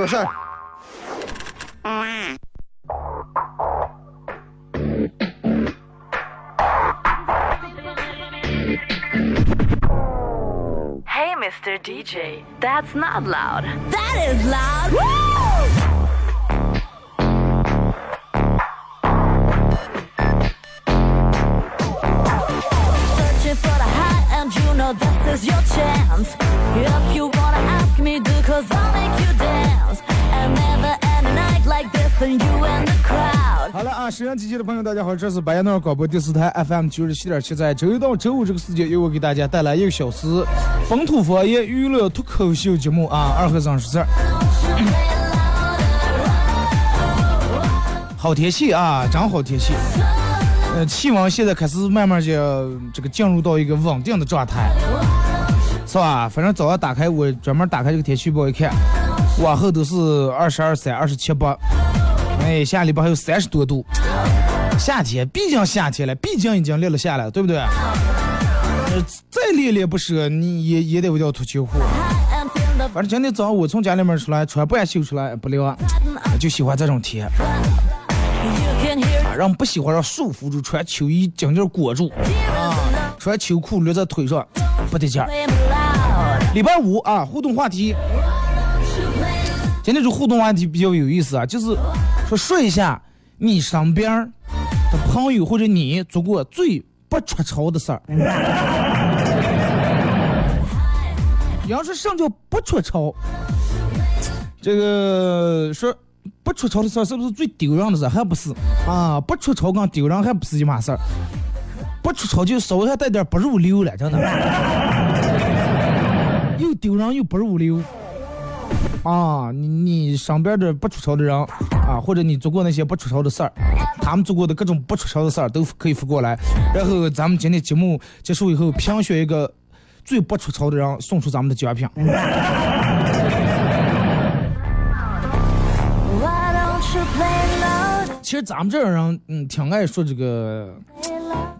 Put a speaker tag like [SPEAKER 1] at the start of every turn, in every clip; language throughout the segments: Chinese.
[SPEAKER 1] Słyszę?
[SPEAKER 2] Hey, Mr. DJ, that's not loud. That is loud. Woo! Searching for the high, and you know this is your chance.
[SPEAKER 1] 沈阳机器的朋友，大家好，这是白洋淀广播电视台 FM 九十七点七，在周一到周五这个时间，由我给大家带来一个小时本土方言娱乐脱口秀节目啊，二和尚说事儿。好天气啊，真好天气。呃，气温现在开始慢慢就这个进入到一个稳定的状态，是吧？反正早上打开我专门打开这个天气预报一看，往后都是二十二三、二十七八，哎，下礼拜还有三十多度。夏天，毕竟夏天了，毕竟已经立了下来了，对不对？呃，再恋恋不舍，你也也得为掉脱秋裤。反正今天早上我从家里面出来，穿半袖出来不凉，就喜欢这种天。啊，让不喜欢让束缚住，穿秋衣紧紧裹住，啊，穿秋裤勒在腿上，不得劲儿。礼拜五啊，互动话题，今天这互动话题比较有意思啊，就是说说一下你身边的朋友或者你做过最不出丑的事儿。你要说什么叫不出丑，这个说不出丑的事儿是不是最丢人的事儿？还不是啊，不出丑跟丢人还不是一码事儿。不出丑就稍微还带点不入流了，真的。又丢人又不入流啊！你你身边的不出丑的人啊，或者你做过那些不出丑的事儿，他们做过的各种不出丑的事儿都可以发过来。然后咱们今天节目结束以后，评选一个最不出丑的人，送出咱们的奖品。其实咱们这种人，嗯，挺爱说这个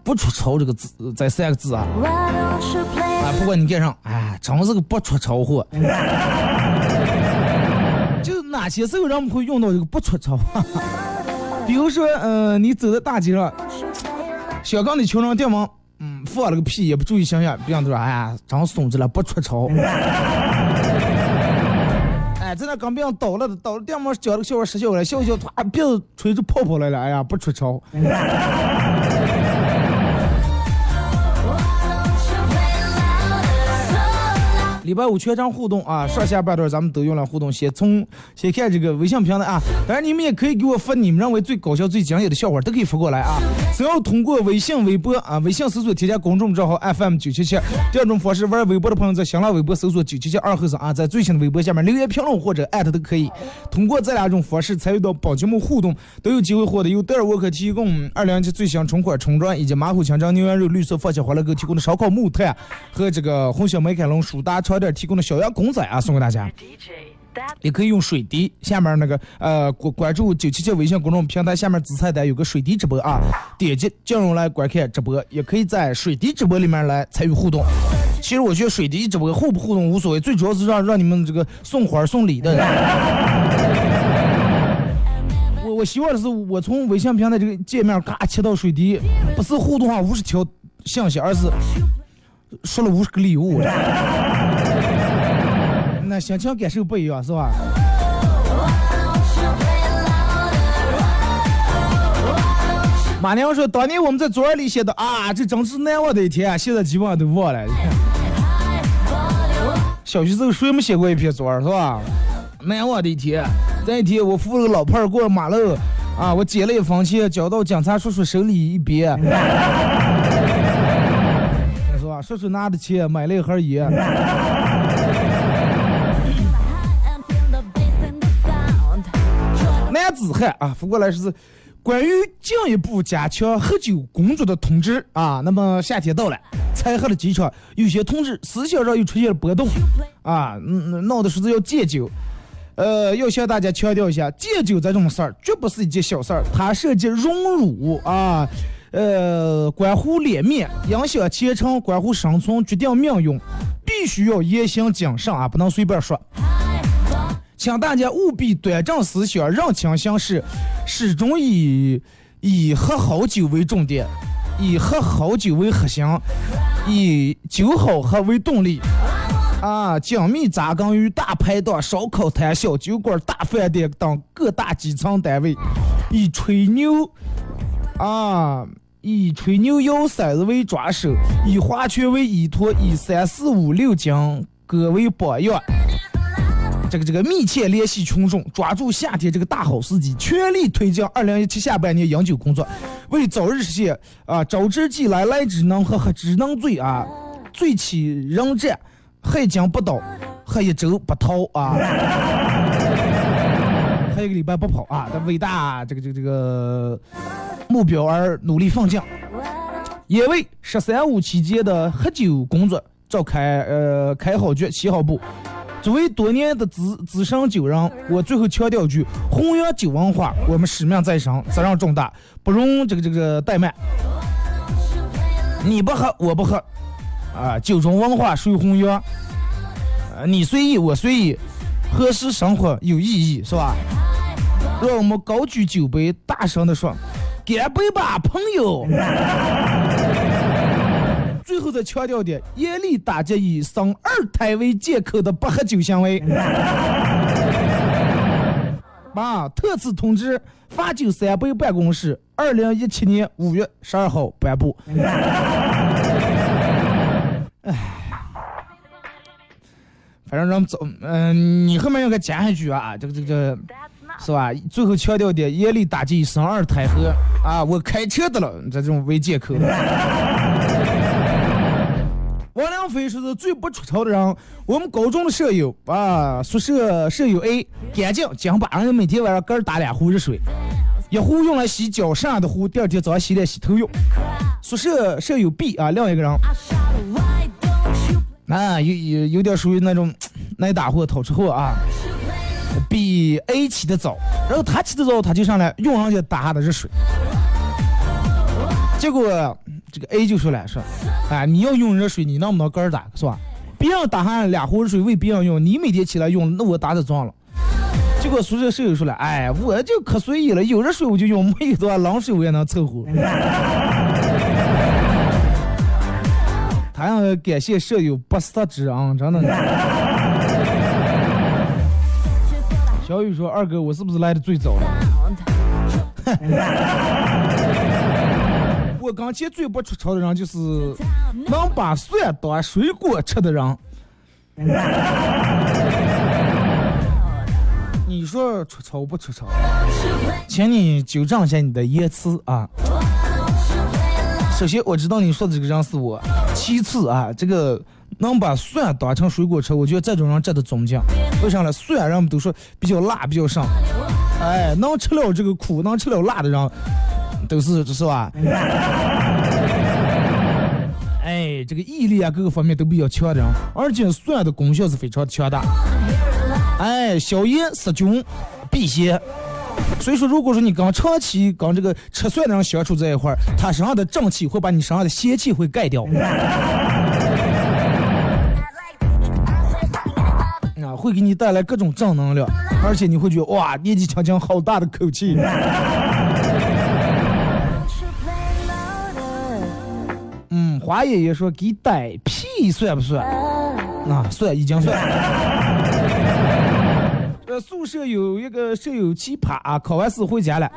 [SPEAKER 1] 不出丑这个字，这三个字啊。啊，不管你干啥，哎，真是个不出丑货。哪些时候人们会用到这个不出丑？比如说，呃，你走在大街上，小刚的穷人店门，嗯，放了个屁也不注意形象，别人都说，哎呀，长松子了，不出丑。哎，在那刚别人倒了，倒了店门讲了个笑话，失笑了，笑笑，突然鼻子吹出泡泡来了，哎呀，不出丑。礼拜五全场互动啊，上下半段咱们都用来互动。先从先看这个微信平台啊，当然你们也可以给我发你们认为最搞笑、最经典的笑话，都可以发过来啊。只要通过微信、微博啊，微信搜索添加公众账号 FM 九七七。第二种方式，玩微博的朋友在新浪微博搜索九七七二后生啊，在最新的微博下面留言评论或者艾特都可以。通过这两种方式参与到本节目互动，都有机会获得由德尔沃克提供二零一七最新春款春装以及马虎强蒸牛羊肉绿色放心欢乐购提供的烧烤木炭和这个红小美凯龙舒达床垫提供的小羊公仔啊，送给大家。
[SPEAKER 2] DJ,
[SPEAKER 1] 也可以用水滴，下面那个呃关关注九七七微信公众平台下面紫菜单有个水滴直播啊，点击进入来观看直播，也可以在水滴直播里面来参与互动。其实我觉得水滴直播互不互动无所谓，最主要是让让你们这个送花送礼的人。我我希望的是我从微信平台这个界面嘎切到水滴，不是互动啊五十条信息，而是说了五十个礼物。心情感受不一样是吧？马娘说，当年我们在作文里写的啊，这真是难忘的一天，现在基本上都忘了。小学时候谁没写过一篇作文是吧？难忘的一天，这一天我扶了个老伴儿过马路，啊，我捡了一分钱交到警察叔叔手里一边，是吧？叔叔拿的钱买了一盒烟。子汉啊，不过来是关于进一步加强喝酒工作的通知啊。那么夏天到了，才喝的机场有些同志思想上又出现了波动啊，嗯，闹的是要戒酒。呃，要向大家强调一下，戒酒这种事儿绝不是一件小事儿，它涉及荣辱啊，呃，关乎脸面，影响前程，关乎生存，决定命运，必须要言行谨慎啊，不能随便说。请大家务必端正思想，认清形势，始终以以喝好酒为重点，以喝好酒为核心，以酒好喝为动力。啊，紧密扎根于大排档、烧烤摊、小酒馆、大饭店等各大基层单位，以吹牛啊，以吹牛摇骰子为抓手，以划拳为依托，以三四五六讲歌为榜样。这个这个密切联系群众，抓住夏天这个大好时机，全力推进二零一七下半年饮酒工作，为早日实现啊招之即来，来之能喝，喝之能醉啊，醉起人战。还将不倒，喝一周不逃啊！还一个礼拜不跑啊！的伟大这个这个这个目标而努力奋进，也为“十三五”期间的喝酒工作召开呃开好局、起好步。作为多年的资资深酒人，我最后强调一句：弘扬酒文化，我们使命在身，责任重大，不容这个这个怠慢。你不喝，我不喝。啊，酒中文化水弘扬，呃，你随意，我随意，何时生活有意义，是吧？让我们高举酒杯，大声的说：“干杯吧，朋友！”最后再强调点，严厉打击以生二胎为借口的不喝酒行为。八，特此通知罚酒三杯办公室，二零一七年五月十二号颁布。哎，反正咱们走，嗯，你后面应该加一句啊，这个这个，是吧？最后强调点，严厉打击生二胎和啊，我开车的了，这种为借口。王良飞说是最不出丑的人，我们高中的舍友啊，宿舍舍友 A 干净，讲把人每天晚上各打两壶热水，一壶用来洗脚剩下的壶，第二天早上洗脸洗头用。宿舍舍友 B 啊，另一个人。啊，有有有点属于那种挨打货、讨吃货啊，比 A 起的早，然后他起的早，他就上来用人家打下的热水，结果这个 A 就说了说，哎，你要用热水，你能不能个人打是吧？别人打上两壶热水为别人用，你每天起来用，那我打的脏了。结果宿舍舍友说了，哎，我就可随意了，有热水我就用，没有的话冷水我也能凑合。还要感谢舍友不杀之恩，真的。小雨说：“二哥，我是不是来的最早了？” 我刚前最不出丑的人就是 能把蒜当水果吃的人。你说出丑不出丑？请你纠正一下你的言辞啊。首先，我知道你说的这个人是我。其次啊，这个能把蒜当成水果吃，我觉得这种人值得尊敬。为啥呢？蒜人们都说比较辣，比较上。哎，能吃了这个苦，能吃了辣的人，都是这是吧？哎，这个毅力啊，各个方面都比较强的，而且蒜的功效是非常强大。哎，消炎杀菌、辟邪。所以说，如果说你跟长期跟这个吃蒜的人相处在一块儿，他身上的正气会把你身上的邪气会盖掉，啊，会给你带来各种正能量，而且你会觉得哇，年纪轻轻好大的口气。嗯，华爷爷说给逮屁算不算？啊，算，已经算。呃，宿舍有一个舍友奇葩啊，考完试回家了。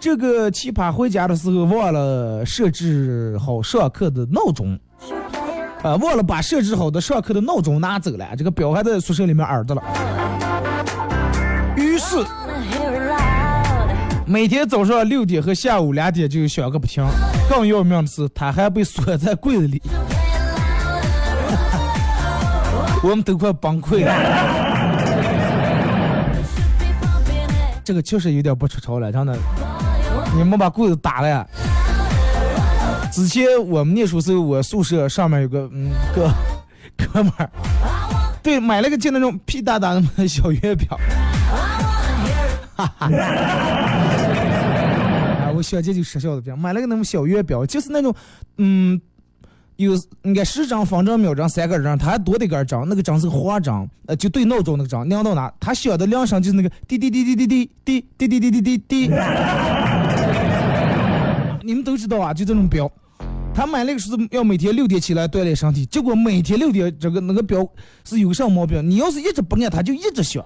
[SPEAKER 1] 这个奇葩回家的时候忘了设置好上课的闹钟，啊，忘了把设置好的上课的闹钟拿走了。这个表还在宿舍里面耳着了。于是每天早上六点和下午两点就响个不停。更要命的是，他还被锁在柜子里，我们都快崩溃了。这个确实有点不出潮了，真的。你们把柜子打了呀？之前我们念书时候，我宿舍上面有个嗯个 哥们儿，对，买了个就那种屁大大的小月表，哈哈。我小姐就说笑的表，买了个那种小月表，就是那种嗯。有应该十张方正秒针三个针，它还多的一根针，那个针是个花针，呃，就对闹钟那个针，亮到哪，它响的铃声就是那个滴滴滴滴滴滴滴滴滴滴滴滴滴。你们都知道啊，就这种表，他买那个是要每天六点起来锻炼身体，结果每天六点这个那个表是有啥毛病？你要是一直不按，他就一直响，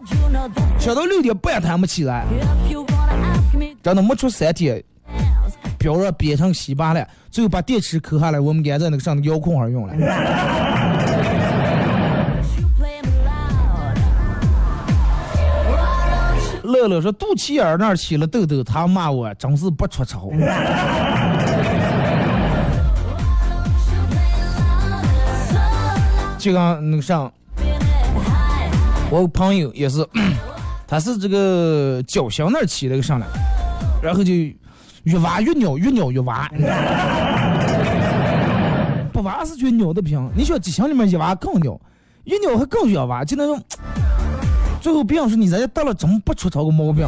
[SPEAKER 1] 响到六点半他还没起来，真的没出三天。表上编成稀巴烂，最后把电池抠下来，我们安在那个上的遥控上用了。乐乐说肚脐眼那儿起了痘痘，他骂我真是不出丑。就刚那个上，我朋友也是，他是这个脚心那儿起了个上来，然后就。越挖越鸟，越鸟越挖。不挖是觉得鸟的不行，你说激情里面一挖更鸟，一鸟还更越挖，就那种。最后别人说你人家得了怎么不出这个毛病？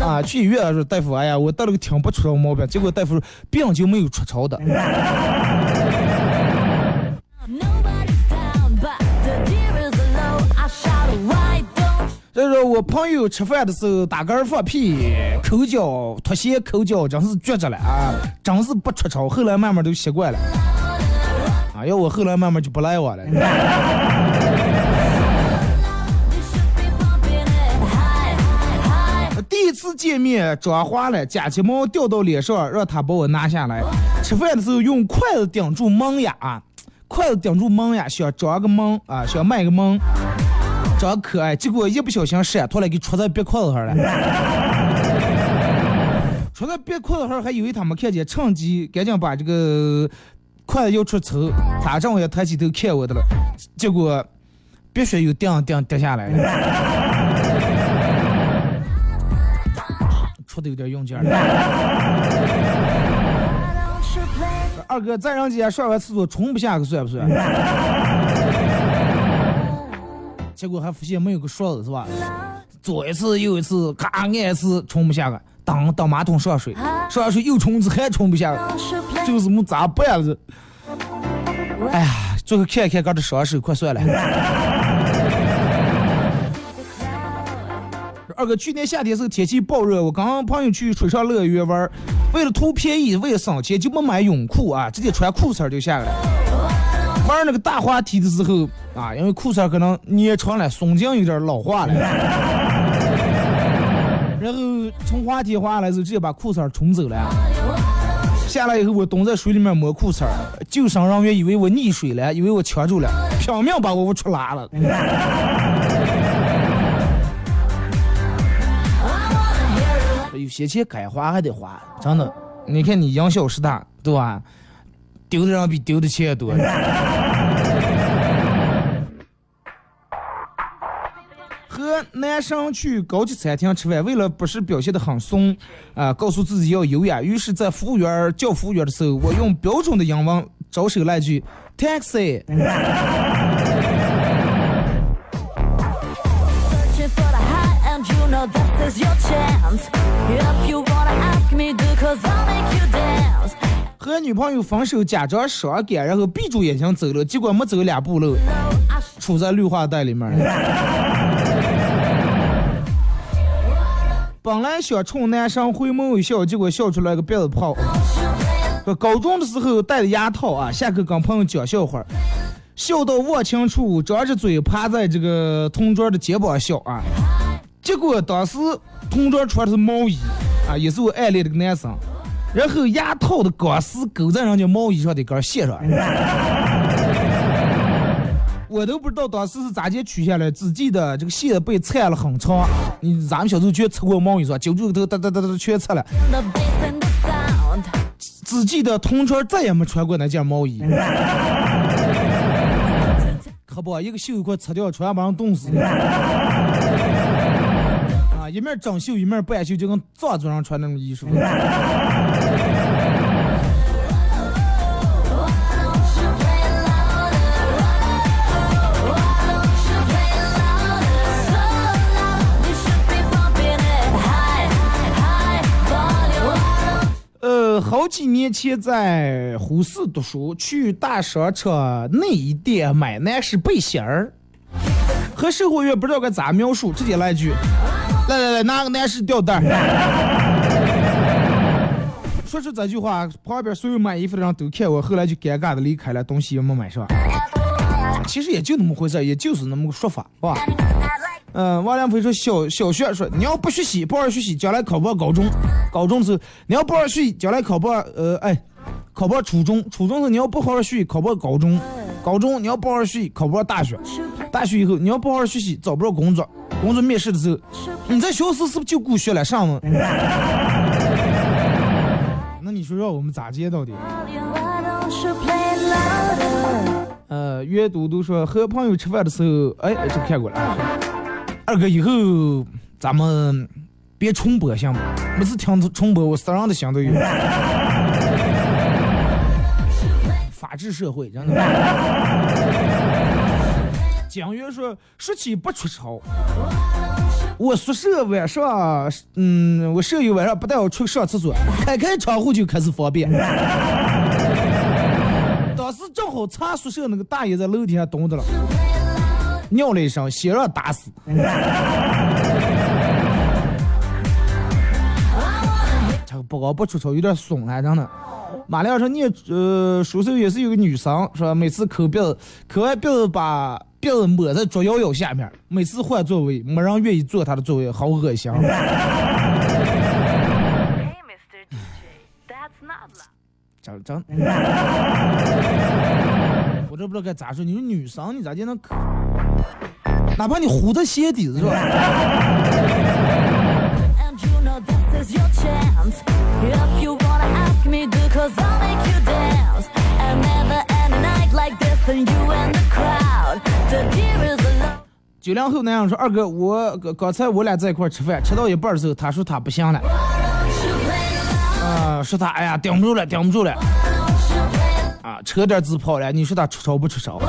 [SPEAKER 1] 啊，去医院说大夫，哎呀，我得了个挺不出的毛病，结果大夫说病就没有出潮的。所以说我朋友吃饭的时候打嗝放屁、抠脚、脱鞋、抠脚，真是绝着了啊！真是不出丑。后来慢慢都习惯了。啊，要我后来慢慢就不赖我了。第一次见面抓花了，假睫毛掉到脸上，让他把我拿下来。吃饭的时候用筷子顶住门牙，筷子顶住门牙，想装个门啊，想卖个门。长可爱，结果一不小心闪脱了，给戳在别裤子上了。戳在别裤子上，还以为他没看见，趁机赶紧把这个筷子要出抽，他正好也抬起头看我的了，结果鼻血又掉掉掉下来了，戳的有点用劲儿。二哥在人家上完厕所冲不下去，算不算？结果还发现没有个刷子是吧？左一次右一次，咔按一次冲不下去，当当马桶上水，上水又冲一次还冲不下个是么咋办了？哎呀，最后看看刚这双手，快算了。二哥，去年夏天时候天气暴热，我跟朋友去水上乐园玩，为了图便宜，为了省钱，就没买泳裤啊，直接穿裤衩就下来了。玩那个大滑梯的时候啊，因为裤衩可能捏长了，松紧有点老化了。然后从滑梯滑下来时候，直接把裤衩冲走了。下来以后，我蹲在水里面摸裤衩，救生人员以为我溺水了，以为我呛住了，拼命把我出拉了。有些钱该花还得花，真的。你看你养小失大，对吧？丢的人比丢的钱多。和男生去高级餐厅吃饭，为了不是表现的很怂，啊，告诉自己要优雅，于是，在服务员叫服务员的时候，我用标准的英文招手来句 “taxi”。和女朋友分手，假装伤感，然后闭住眼睛走了，结果没走两步路，处在绿化带里面。本来想冲男生回眸一笑，结果笑出来个鼻子泡。高中的时候戴的牙套啊，下课跟朋友讲笑话，笑到忘情处，张着嘴趴在这个同桌的肩膀笑啊。结果当时同桌穿的是毛衣啊，也是我暗恋的个男生。然后牙套的钢丝勾在人家毛衣上的根线上，我都不知道当时是咋接取下来，只记得这个线被拆了很长。你咱们小时候全吃过毛衣是吧？揪住个头哒哒哒哒全拆了。只记得同桌再也没穿过那件毛衣。可不，一个袖一块拆掉，穿把人冻死。啊，一面整袖一面半袖，就跟藏族人穿那种衣服。好几年前在呼市读书，去大商场内衣店买男士背心儿，和售货员不知道该咋描述，直接来一句：“来来来，拿个男士吊带。”说出这句话，旁边所有买衣服的人都看我，后来就尴尬的离开了，东西也没买上。其实也就那么回事，也就是那么个说法，是吧？嗯，王良飞说小小学说你要不学习，不好好学习，将来考不上高中；高中是你要不好好学习，将来考不上呃哎，考不上初中；初中是你要不好好学习，考不上高中；高中你要不好好学习，考不上大学；大学以后你要不好好学习，找不着工作；工作面试的时候，你在学时是不是就顾学了上呢？那你说让我们咋接到底？呃，阅读都说和朋友吃饭的时候，哎，这看过了。二哥，以后咱们别重播行吗？每次听重播，我啥样的心都有。法治社会，真的。蒋元说：“说起不出丑，我宿舍晚上，嗯，我舍友晚上不带我出去上厕所，开开窗户就开始方便。当时正好查宿舍那个大爷在楼底下蹲着了。”尿了一声，先让打死。这个不高不出丑，有点怂了，真的。马亮说：“你呃，宿舍也是有个女生，说每次抠鼻子，抠完鼻子把鼻子抹在桌摇摇下面，每次换座位，没人愿意坐她的座位，好恶心。”真真。我这不知道该咋说，你说女生你咋就能抠？哪怕你糊在鞋底子是吧？九零后男人说：“二哥，我刚才我俩在一块吃饭，吃到一半的时候，他说他不行了。啊，说他哎呀顶不住了，顶不住了。啊，扯点自跑了。你说他出丑不出丑？”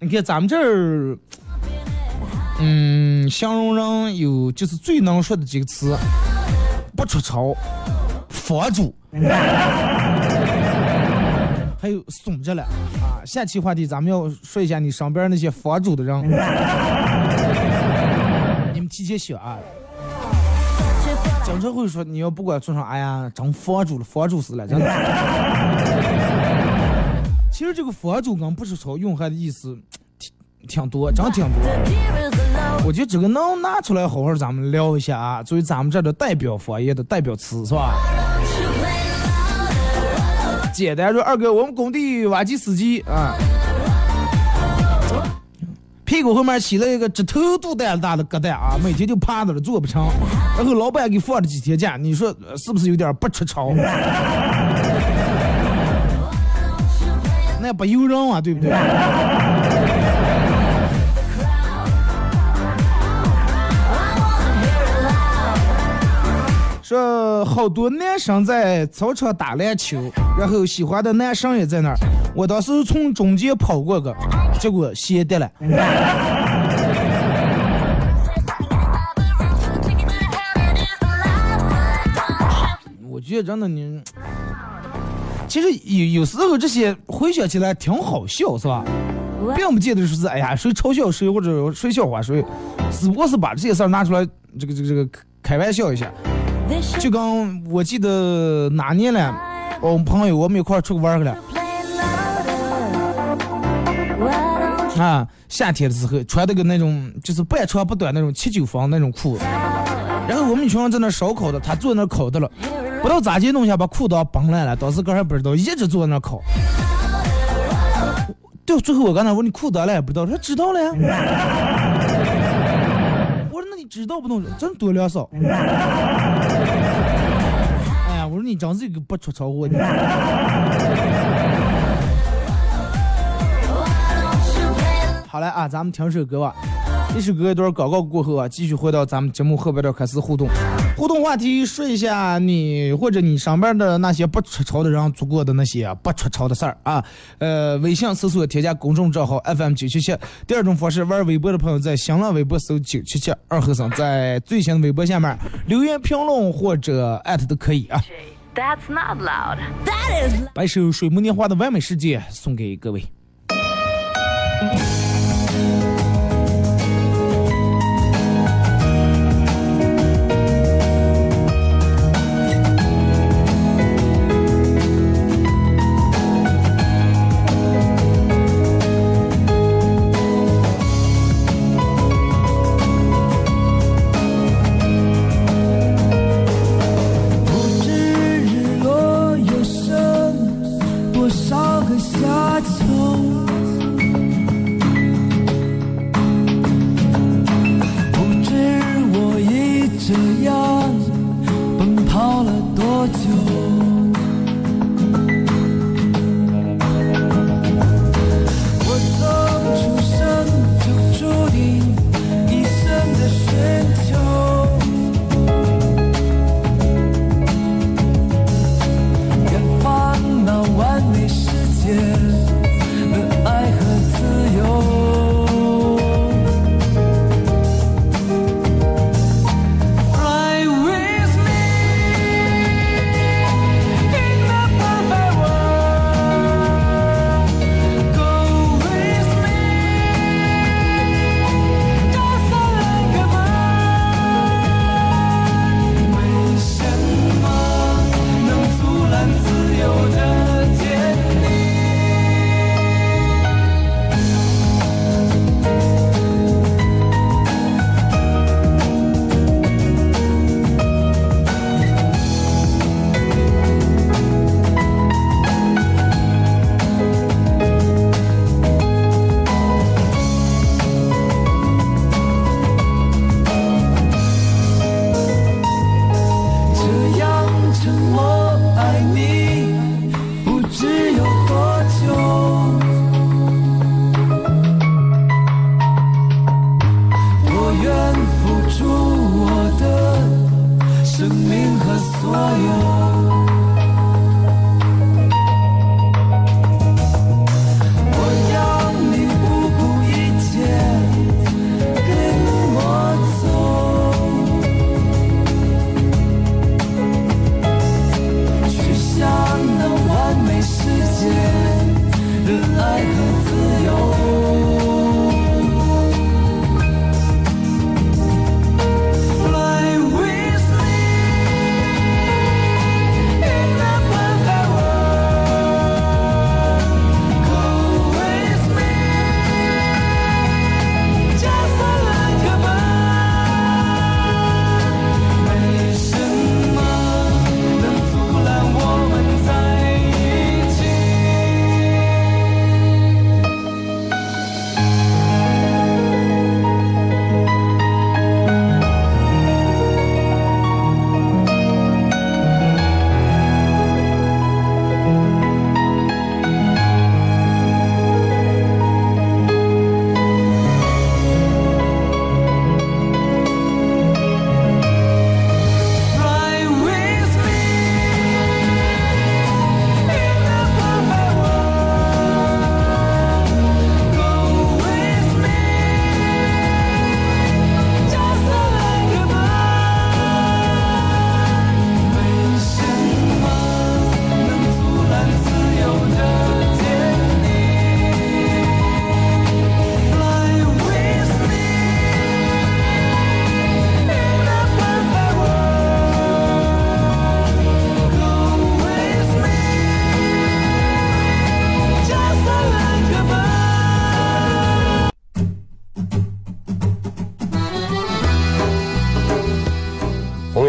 [SPEAKER 1] 你看咱们这儿，嗯，形容人有就是最能说的几个词，不出丑，佛主，还有怂着了啊。下期话题咱们要说一下你身边那些佛主的人，你们提前想啊。经常会说你要不管做啥，哎呀，成佛主了，佛主死了，真的。其实这个佛祖跟不出丑用还的意思挺挺多，真挺多。我觉得这个能拿出来好好咱们聊一下啊，作为咱们这的代表方言的代表词是吧？简单说，二哥，我们工地挖机司机啊，屁股后面起了一个指头肚蛋大的疙瘩啊，每天就趴着了，坐不成。然后老板给放了几天假，你说是不是有点不出潮？那不由人啊，对不对？说好多男生在操场打篮球，然后喜欢的男生也在那儿。我当时从中间跑过个，结果鞋跌了。我觉得真的你。其实有有时候这些回想起来挺好笑，是吧？并不见得说是哎呀谁嘲笑谁或者谁笑话谁，只不过是把这些事儿拿出来这个这个这个开玩笑一下。就刚我记得哪年了，我们朋友我们一块出去玩去了，啊，夏天的时候穿的个那种就是半长不短那种七九分那种裤子，然后我们一群人在那烧烤的，他坐那烤的了。不知道咋地弄一下把裤裆崩烂了，当时哥还不知道，一直坐在那烤。对，最后我刚才问你裤裆了不知道，他说知道了呀。我说那你知道不弄，真多两少。哎呀，我说你真是一个不出车祸的。好嘞啊，咱们听首歌吧。
[SPEAKER 3] 一首歌一段广告过后啊，继续回到咱们节目后边的开始互动。互动话题说一下你或者你上班的那些不出潮的人做过的那些不出潮的事儿啊。呃，微信搜索添加公众账号 FM 九七七。第二种方式，玩微博的朋友在新浪微博搜九七七二和尚，在最新的微博下面留言评论或者艾特都可以啊。
[SPEAKER 2] That's not loud. That is
[SPEAKER 3] 把一首水木年华的完美世界送给各位。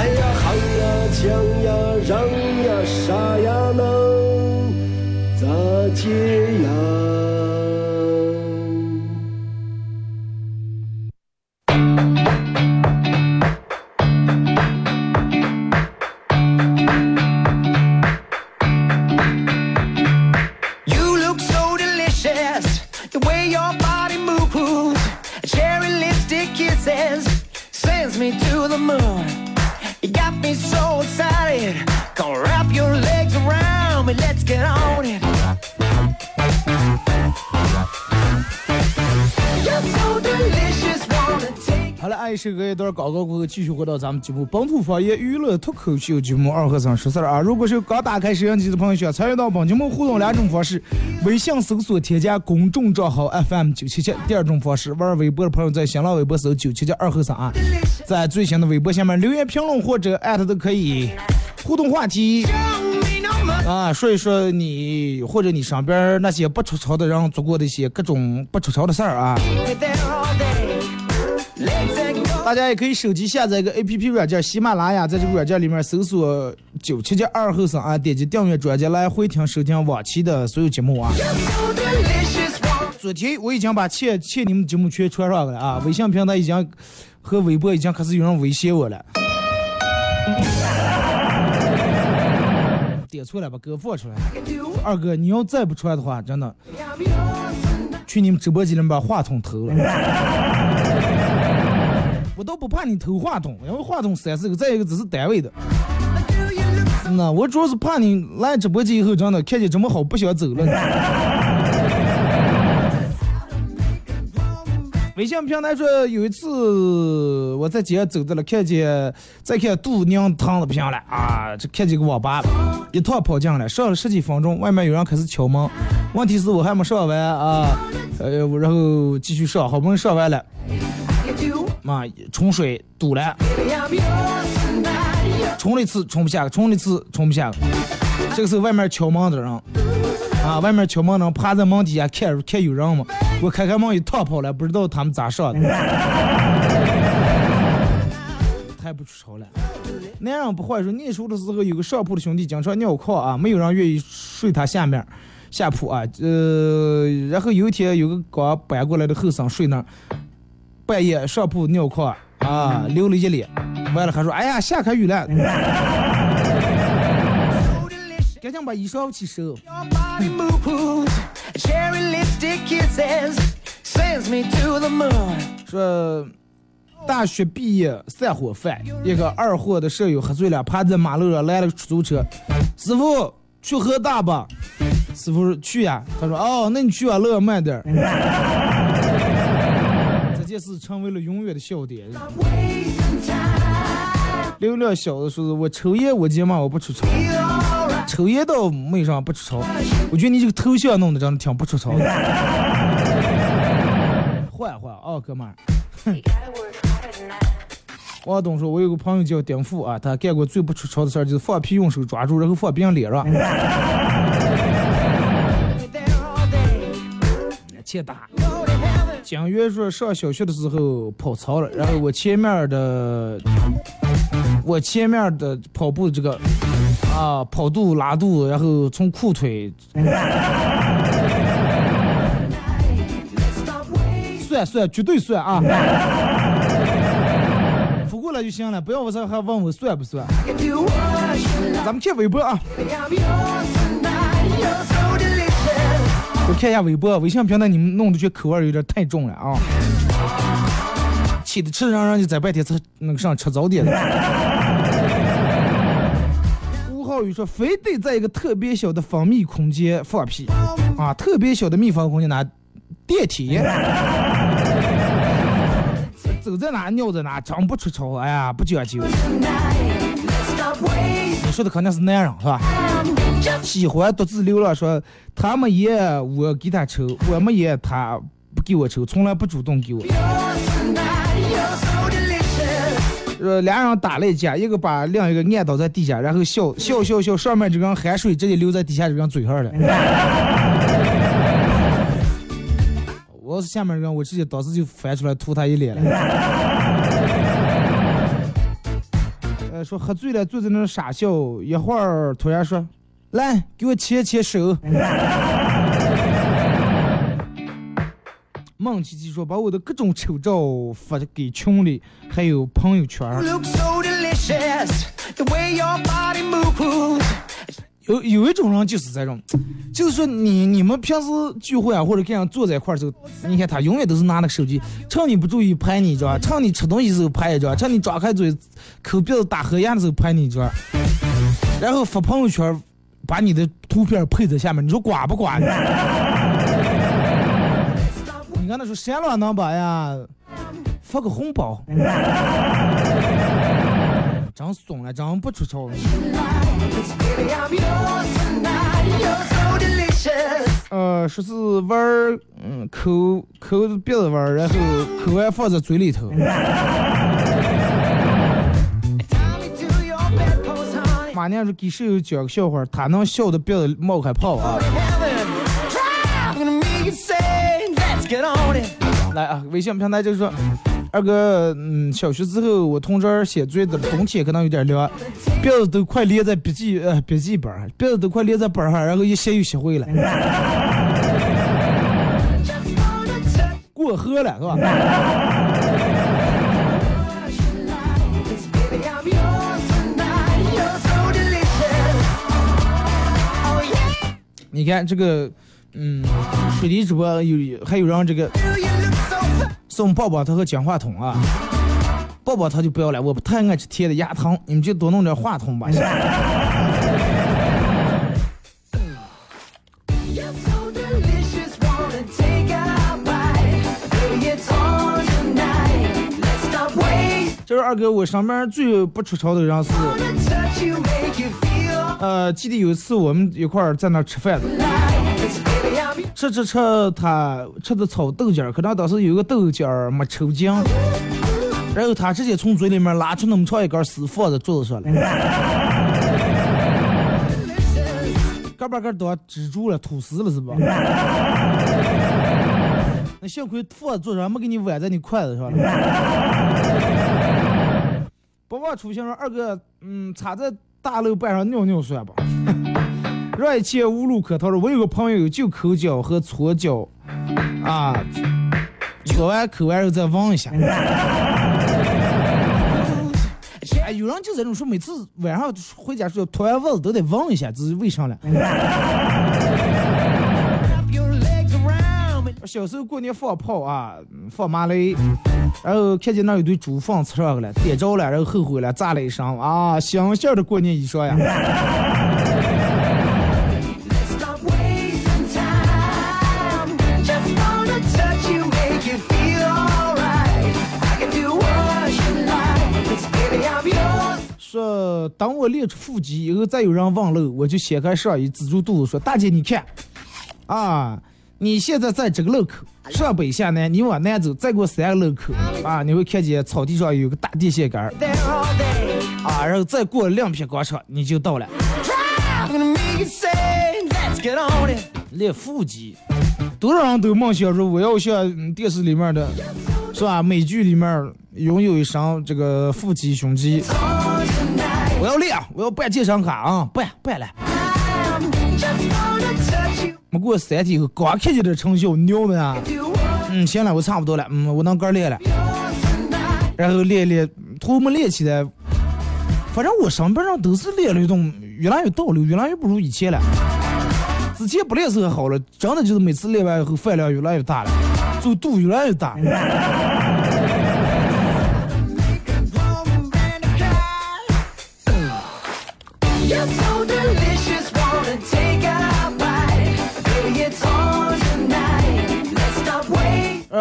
[SPEAKER 4] 爱呀恨呀抢呀嚷呀杀呀能咋解呀
[SPEAKER 5] take.
[SPEAKER 1] 好了，爱是个一段广告过后，继续回到咱们节目本土方言娱乐脱口秀节目二和尚说事儿啊。如果是刚打开摄像机的朋友，需要参与到本节目互动两种方式：微信搜索添加公众账号 FM 九七七；第二种方式，玩微博的朋友在新浪微博搜九七七二和尚啊，在最新的微博下面留言评论或者艾特都可以。互动话题啊，说一说你或者你身边那些不出潮的人做过的一些各种不出潮的事儿啊。大家也可以手机下载一个 A P P 软件喜马拉雅，在这个软件里面搜索“九七七二后生”啊，点击订阅专辑来回听收听往期的所有节目啊。昨天我已经把欠欠你们节目全传上了啊，微信平台已经和微博已经开始有人威胁我了。点错了，把歌放出来。二哥，你要再不出来的话，真的去你们直播间里面把话筒偷了。我倒不怕你偷话筒，因为话筒三四个，再一个只是单位的。那我主要是怕你来直播间以后，真的看见这么好，不想走了。微信平台说有一次我在街上走着了，看见再看度娘疼的不行了啊！这看见个网吧了，一趟跑进来，上了十几分钟，外面有人开始敲门。问题是我还没上完啊，呃，然后继续上，好不容易上完了，
[SPEAKER 5] you do.
[SPEAKER 1] 妈，冲水堵了。冲了一次冲不下，冲了一次冲不下。这个时候外面敲门的人，啊，外面敲门的人趴在门底下看看有人吗？我开开门一逃跑了，不知道他们咋上的。太不出丑了。男人不坏说，念书的时候有个上铺的兄弟经常尿炕啊，没有人愿意睡他下面下铺啊。呃，然后有一天有个刚搬过来的后生睡那，半夜上铺尿炕啊，流了一脸，完了还说：“哎呀，下开雨了。”赶紧把衣裳起收。说大学毕业散伙饭，一个二货的舍友喝醉了，趴在马路上拦了个出租车，师傅去喝大吧。师傅说去呀，他说哦，那你去啊，路上慢点件事成为了永远的笑点。刘亮小的时候，我抽烟我姐骂我不出丑，抽烟倒没啥不出丑。我觉得你这个头像弄得真的挺不出丑的。换换啊，哥们儿。王东说：“我有个朋友叫丁富啊，他干过最不出丑的事儿，就是放屁用手抓住，然后放别人脸上
[SPEAKER 5] ，Be there all day.
[SPEAKER 1] 欠打。蒋月说上小学的时候跑操了，然后我前面的 我前面的跑步这个啊跑肚拉肚，然后从裤腿 算算绝对算啊，扶过来就行了，不要我这还问我算不算。咱们看微博啊，我看一下微博，微信平台你们弄的这口味有点太重了啊。起的吃让人家在半天吃那个上吃早点的。吴浩宇说，非得在一个特别小的封闭空间放屁啊，特别小的密封空间拿电梯，走在哪尿在哪，真不出丑，哎呀，不讲究。你说的肯定是男人是吧？喜欢独自流浪说，他们烟我给他抽，我们烟他不给我抽，从来不主动给我。呃，俩人打了一架，一个把另一个按倒在地下，然后笑笑笑笑，上面这个汗水直接流在底下这个人嘴上了。我要是下面这个人，我直接当时就翻出来吐他一脸了。呃，说喝醉了坐在那傻笑，一会儿突然说：“来，给我牵牵手。”孟琪琪说：“把我的各种丑照发给群里，还有朋友圈儿。
[SPEAKER 5] Look so delicious. The way your body moves.
[SPEAKER 1] 有有一种人就是这种，就是说你你们平时聚会啊或者这样坐在一块儿时候，你看他永远都是拿那个手机，趁你不注意拍你一张，趁你吃东西的时候拍一张，趁你张开嘴抠鼻子打黑牙的时候拍你一张，然后发朋友圈把你的图片配在下面，你说瓜不瓜？你看他说谁乱能把呀，发个红包，真怂了，真不出丑了。
[SPEAKER 5] Baby, I'm yours tonight. You're so delicious.
[SPEAKER 1] 呃，说是玩儿，嗯，抠抠鼻子玩儿，然后抠完放在嘴里头。马娘说给室友讲个笑话，他能笑的鼻子冒开泡啊.来啊，微信平台就说，二哥，嗯，小学之后我同桌写作业的冬天可能有点凉，鼻子都快连在笔记呃笔记本儿，鼻子都快连在本上，然后一写又写会了 过河了是吧？你看这个，嗯，水滴主播有还有让这个?送抱抱他和讲话筒啊。抱抱他就不要了，我不太爱吃甜的牙疼，你们就多弄点话筒吧。这是二哥，我上班最不出丑的人是，呃，记得有一次我们一块儿在那吃饭的，吃吃吃，他吃的炒豆角儿，可能当时有个豆角儿没抽筋，然后他直接从嘴里面拉出那么长一根丝放在桌子上了，嘎巴嘎当蜘蛛了，吐丝了是吧？那幸亏放在桌上没给你崴在你筷子上了。不忘出行说二哥，嗯，插在大楼板上尿尿算吧。让一切无路可逃。了我有个朋友就抠脚和搓脚，啊，搓完抠完后再闻一下。哎，有人就这种说，每次晚上回家睡觉脱完袜子都得闻一下，这是为啥呢？小时候过年放炮啊，放麻雷，然后看见那有堆猪粪车上了，点着了，然后后悔了，炸了一声啊，香香的过年衣裳呀。说等我练出腹肌以后，再有人问路，我就掀开上衣，指住肚子说：“大姐，你看，啊，你现在在这个路口，上北下南，你往南走，再过三个路口，啊，你会看见草地上有个大电线杆.啊，然后再过亮片广场，你就到了。练腹肌，多少人都梦想说我要像嗯电视里面的，是吧？美剧里面拥有一身这个腹肌胸肌，我要练，我要办健身卡啊，办办了。没过三天以后，刚看见这成效，牛的啊！嗯，行了，我差不多了，嗯，我能干练了。然后练练，图没练起来，反正我身边上都是练了一种，越来越倒流，越来越不如以前了。之前不练是好了，真的就是每次练完以后饭量越来越大了，就肚越来越大。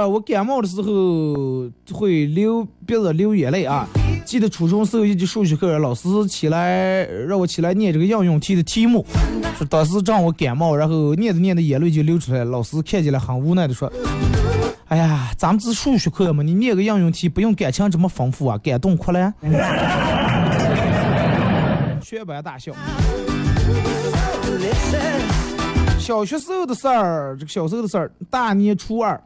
[SPEAKER 1] 我感冒的时候会流鼻子流眼泪啊。记得初中时候一节数学课，老师起来让我起来念这个应用题的题目，说当时正我感冒，然后念着念着眼泪就流出来了。老师看见了，很无奈的说：“哎呀，咱们是数学课嘛，你念个应用题不用感情这么丰富啊，感动哭了。”全班大笑。小学时候的事儿，这个小时候的事儿，大年初二，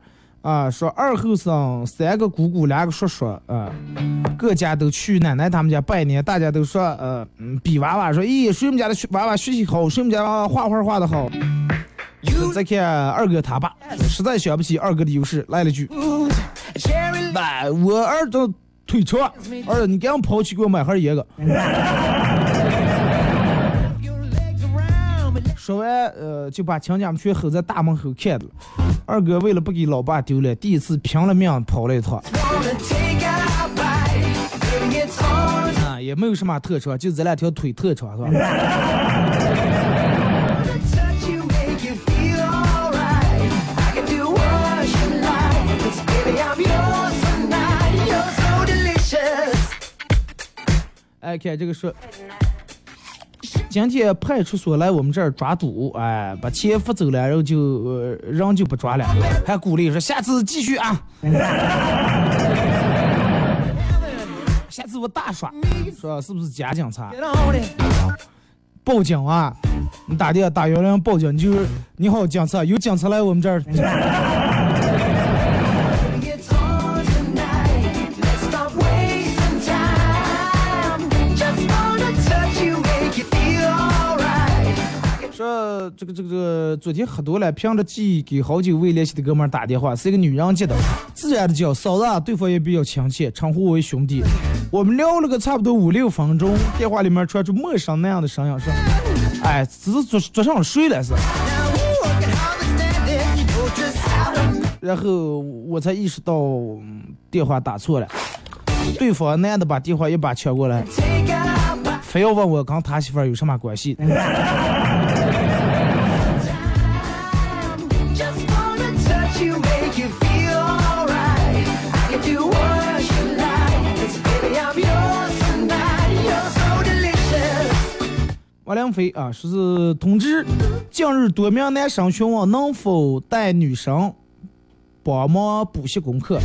[SPEAKER 1] 啊，说二后生三个姑姑两个叔叔，啊，各家都去奶奶他们家拜年，大家都说，呃，比娃娃说，咦，谁们家的娃娃学习好，谁们家娃娃画画画的好。再看二哥他爸，实在想不起二哥的优势，来了句，我儿子腿长，儿子你赶紧跑去给我买盒烟个。说完，呃，就把亲家们全吼在大门口看着。二哥为了不给老爸丢脸，第一次拼了命跑了一趟。啊，也没有什么特长，就这两条腿特长，是吧？哎，看这个说，今天派出所来我们这儿抓赌，哎，把钱付走了，然后就、人就不抓了，还鼓励说下次继续啊。下次我大耍，说是不是假警察？报警啊！你打电话打幺零报警，你就是你好，警察，有警察来我们这儿。这个这个这个，昨天喝多了，凭着记忆给好久未联系的哥们儿打电话，是一个女人接的，自然的叫嫂子啊，对方也比较亲切，称呼我为兄弟。我们聊了个差不多五六分钟，电话里面传出陌生那样的声音，说：“哎，只是桌桌上睡了是。”然后我才意识到、电话打错了，对方男的把电话一把抢过来，非要问我跟他媳妇有什么关系。杨飞啊，说是通知，近日多名男生询问能否带女生帮忙补习功课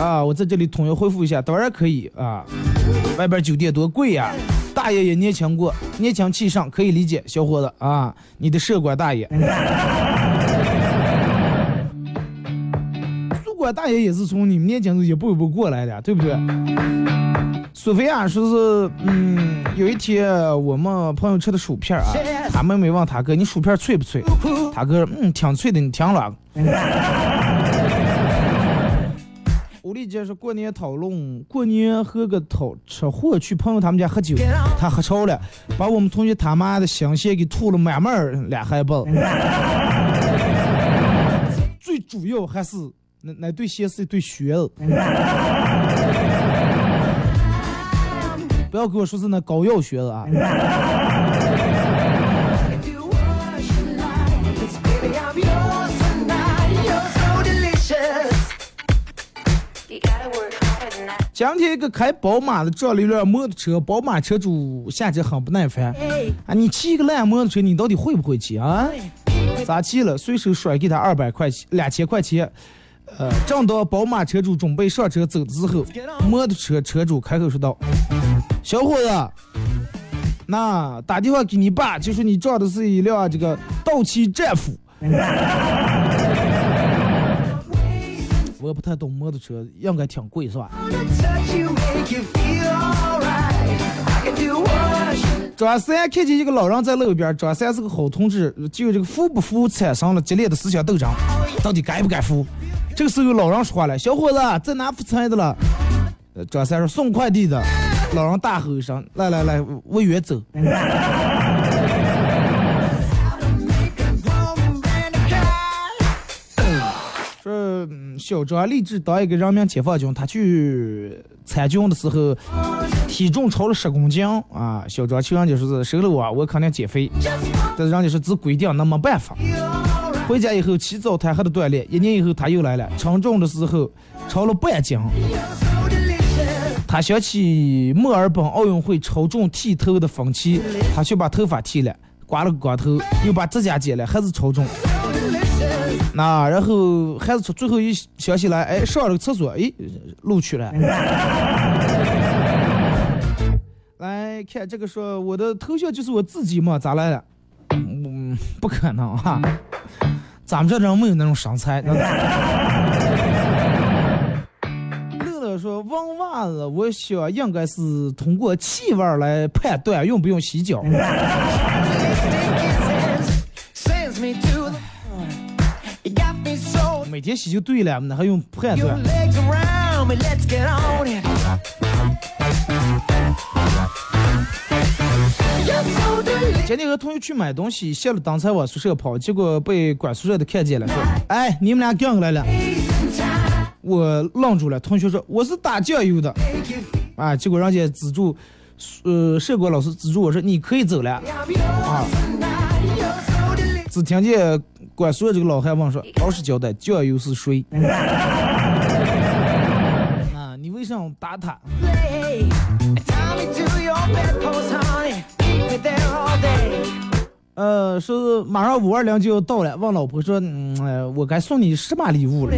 [SPEAKER 1] 啊，我在这里统一回复一下，当然可以啊。外边酒店多贵呀、大爷也年轻过，年轻气盛可以理解，小伙子啊，你的社管大爷。大爷也是从你们年轻时候一步一步过来的，对不对？苏菲亚说是，嗯，有一天我们朋友吃的薯片啊，他妹妹问他哥，你薯片脆不脆？他哥，嗯，挺脆的，你听了。吴丽姐说过年讨论，过年喝个讨吃货去朋友他们家喝酒，他喝超了，把我们同学他妈的香榭给吐了满满儿俩海报。最主要还是那那对鞋是一对靴子。不要跟我说是那膏药靴子啊。今天一个开宝马的撞了一辆摩托车，宝马车主下车很不耐烦，啊，你骑一个烂摩托车，你到底会不会骑啊？咋骑了？随手甩给他二百块钱，两千块钱。呃，正当宝马车主准备上车走的时候，摩托车车主开口说道：“小伙子，那打电话给你爸，就说你撞的是一辆这个道奇战斧。”我也不太懂摩托车，应该挺贵是吧
[SPEAKER 5] ？Wanna touch you, make you feel alright. I can do what you
[SPEAKER 1] 张三看见一个老人在路边，张三是个好同志，就这个扶不扶产生了激烈的思想斗争，到底该不该扶？这个时候老人说话了：“小伙子，在哪扶菜的了？”呃张三说：“送快递的。”老人大吼一声：“来来来，我远走！”说 小张立志当一个人民解放军，他去参军的时候体重超了十公斤啊！小张求人家说是收了我，我肯定减肥，但是人家说只规定，那没办法。回家以后起早贪黑的锻炼，一年以后他又来了，称重的时候超了半斤。他想起墨尔本奥运会超重剃头的风气，他去把头发剃了，刮了个光头，又把指甲剪了，还是超重。那然后还是从最后一想起来，哎，上了个厕所，哎，录取了。来看这个说我的头像就是我自己嘛，咋来了？嗯，不可能哈、咱们这人没有那种身材。乐乐说问袜子，我想应该是通过气味来判断用不用洗脚。
[SPEAKER 5] Me me
[SPEAKER 1] 每天洗就对了，那还用判断？今天和同学去买东西，下了当才往宿舍跑，结果被管宿舍的看见了，说：“哎，你们俩干过来了。”我愣住了。同学说：“我是打酱油的。”啊，结果人家资助，呃，社管老师资助我说：“你可以走了。”啊，只听见管宿舍这个老汉问说：“老实交代，酱油是谁？” 啊，你为什么打他？呃，说马上五二零就要到了，问老婆说，嗯，呃我该送你什么礼物了？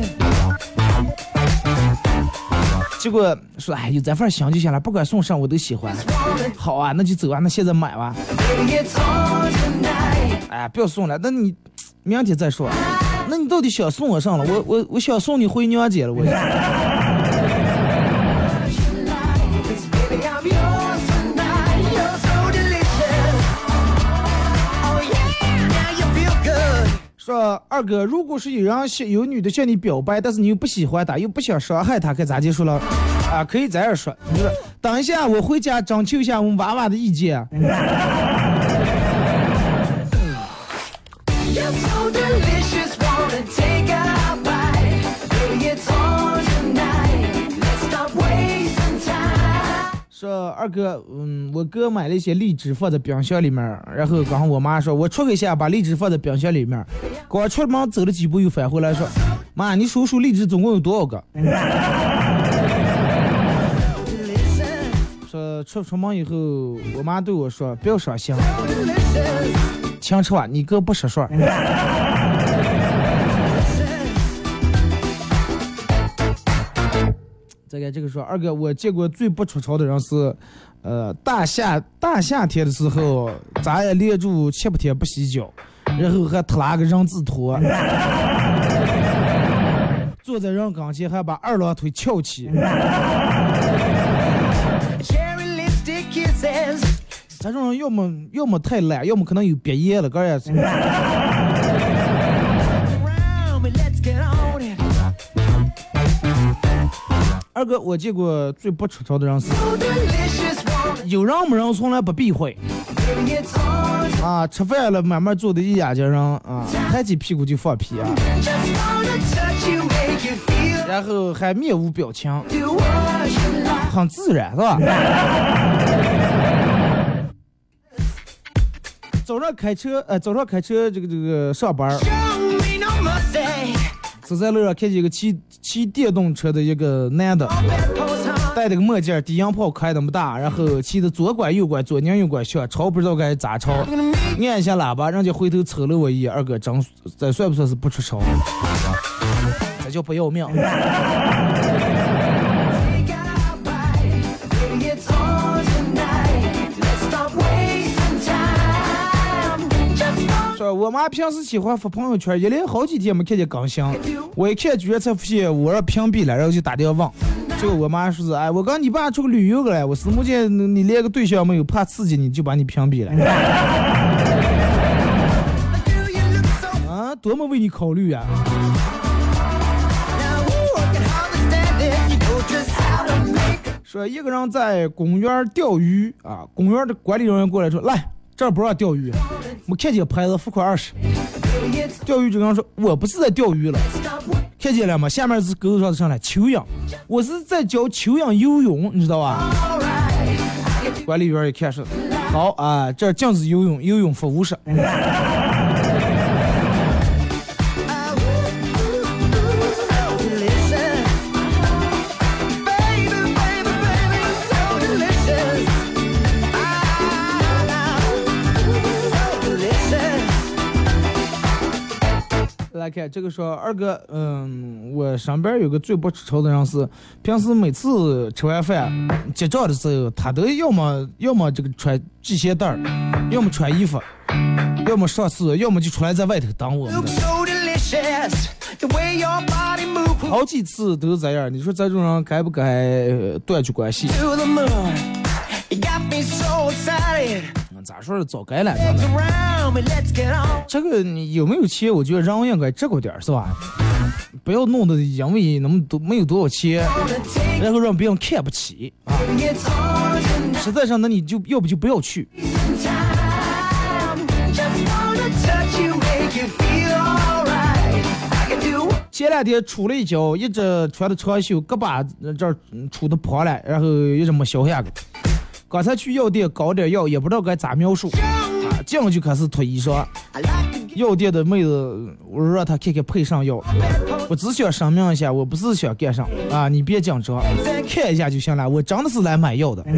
[SPEAKER 1] 结果说，哎，有这份香就行了，不管送啥我都喜欢。好啊，那就走啊，那现在买吧。哎，不要送了，那你明天再说。那你到底想送我上了？我我我想送你回娘家了，我。说二哥，如果是有人向有女的向你表白，但是你又不喜欢她，又不想伤害她，该咋结束了？啊，可以这样说，你说等一下我回家征求一下我们娃娃的意见。说二哥，嗯，我哥买了一些荔枝放在冰箱里面，然后刚好我妈说，我出去一下，把荔枝放在冰箱里面，刚出门走了几步又返回来说，妈，你数数荔枝总共有多少个？说出出门以后，我妈对我说，不要伤心，清楚啊，你哥不识数再给这个说，二哥，我见过最不出丑的人是，呃，大夏大夏天的时候，咱也连住七八天不洗脚，然后还拖拉个人字拖，坐在人跟前还把二郎腿翘起。这种人要么要么太懒，要么可能有鼻炎了，哥也是。二哥，我见过最不出丑的人是有人没人从来不避讳。啊，吃饭了，慢慢坐的一眼睛上啊，抬起屁股就放屁啊.然后还面无表情.很自然，是吧？早上开车，呃，早上开车这个这个上班走在路上看见一个骑骑电动车的一个男的，戴了个墨镜，低音炮开那么大，然后骑的左拐右拐，左拧右拐，想超不知道该咋超，按一下喇叭，人家回头瞅了我一眼，二哥真这算不算是不出丑？这叫不要命。我妈平时喜欢发朋友圈，一连好几天没看见更新，我一看居然才发现我让屏蔽了，然后就打电话问，结果我妈说是，哎，我跟你爸出去旅游了，我是目前你连个对象没有，怕刺激你就把你屏蔽了，啊，多么为你考虑啊！说一个人在公园钓鱼啊，公园的管理人员过来说，来这儿不让钓鱼，没看见牌子付款二十，钓鱼主刚说，我不是在钓鱼了。看见了吗？下面是钩子上上来求氧，我是在教求氧游泳，你知道吧？管理员一看是，好啊，这禁止游泳，游泳服务室。看这个说二哥，嗯，我身边有个最不出丑的人是，平时每次吃完饭结账的时候，他都要么要么这个穿系鞋带儿，要么穿衣服，要么上厕所，要么就出来在外头等我们的。好几次都这样，你说这种人该不该断绝关系？咋说是早该了。这个你有没有钱？我觉得人应该这个点儿是吧？不要弄得因为那么多没有多少钱，然后让别人看不起啊。实在上，那你就要不就不要去。前两天出了一跤，一直穿的长袖，胳膊这儿出的破了，然后一直没消下去。刚才去药店搞点药，也不知道该咋描述，啊，进去就开始脱衣裳。药店的妹子，我让她看看配上药，我只想声明一下，我不是想干啥啊，你别紧张，看一下就行了，我真的是来买药的。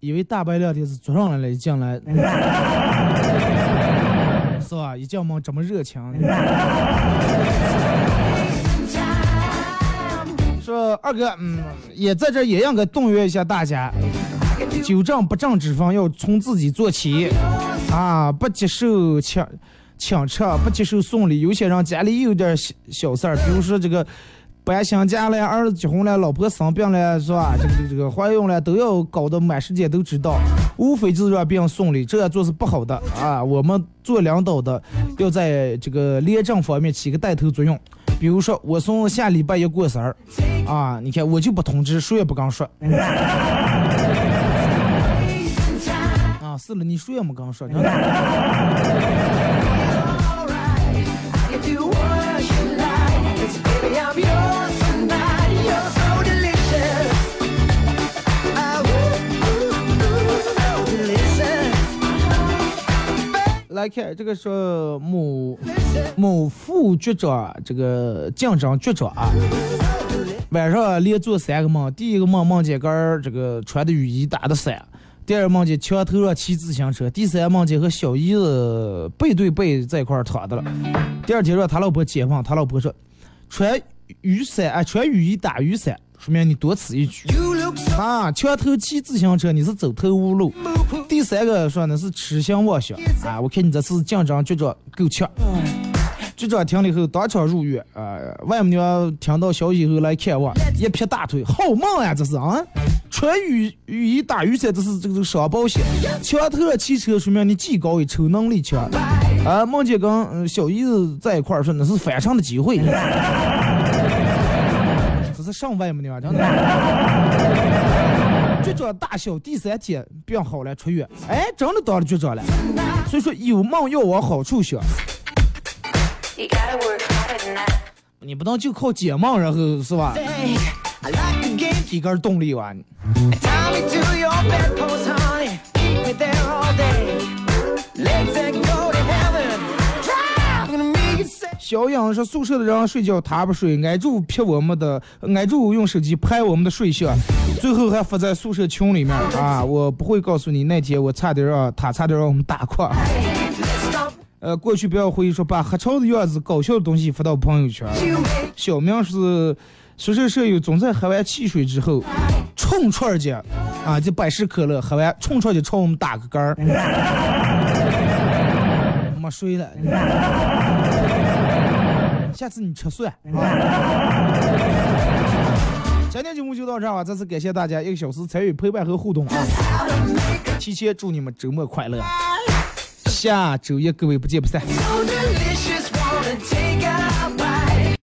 [SPEAKER 1] 以为大白聊天是坐上来了，一进来，是吧？一进门这么热情。说二哥，嗯，也在这也应该动员一下大家，久正不正之风要从自己做起，啊，不接受请请车，不接受送礼。有些人家里有点小小事儿，比如说这个搬新家了，儿子结婚了，老婆生病了，是吧？这个这个怀孕了，都要搞得满世界都知道，无非就是让别人送礼，这样做是不好的啊。我们做领导的要在这个廉政方面起个带头作用。比如说，我从下礼拜一过生日，啊，你看我就不通知，谁也不敢说。啊，是了，你谁也没跟说。来看这个是某某副局长，这个竞争局长啊，晚上连做三个梦，第一个梦梦见个儿这个穿的雨衣打的伞，第二梦见墙头上骑自行车，第三梦见和小姨子背对背在一块儿躺的了。第二天让他老婆解放，他老婆说穿雨伞啊，穿雨衣打雨伞，说明你多此一举。啊，墙头骑自行车，你是走投无路。第三个说呢是痴心妄想啊，我看你这次竞争局长够呛。局长听了以后当场入狱啊，外母娘听到消息后来看望，一撇大腿，好梦呀这是啊！穿雨雨衣打雨伞，这是这个这个双保险。墙头骑车，说明你技高一筹，能力强。啊，梦见跟小姨子在一块儿，说那是翻身的机会。上外母娘真的。局长大小第三天病好了出院，哎，真的当了局长了。所以说有梦要往好处想.你不能就靠解梦，然后是吧.提根动力哇！小颖说宿舍的人睡觉他不睡，挨住拍我们的，挨住用手机拍我们的睡相，最后还发在宿舍群里面啊！我不会告诉你，那天我差点让他差点让我们打垮。呃，过去不要回忆说把黑潮的样子、搞笑的东西发到朋友圈。小明是宿舍舍友，总在喝完汽水之后，冲串去啊，就百事可乐喝完，冲串儿就朝我们打个杆儿，没睡了。下次你吃蒜啊！今天节目就到这儿吧，再次感谢大家一个小时参与陪伴和互动啊！提前祝你们周末快乐，下周一各位不见不散。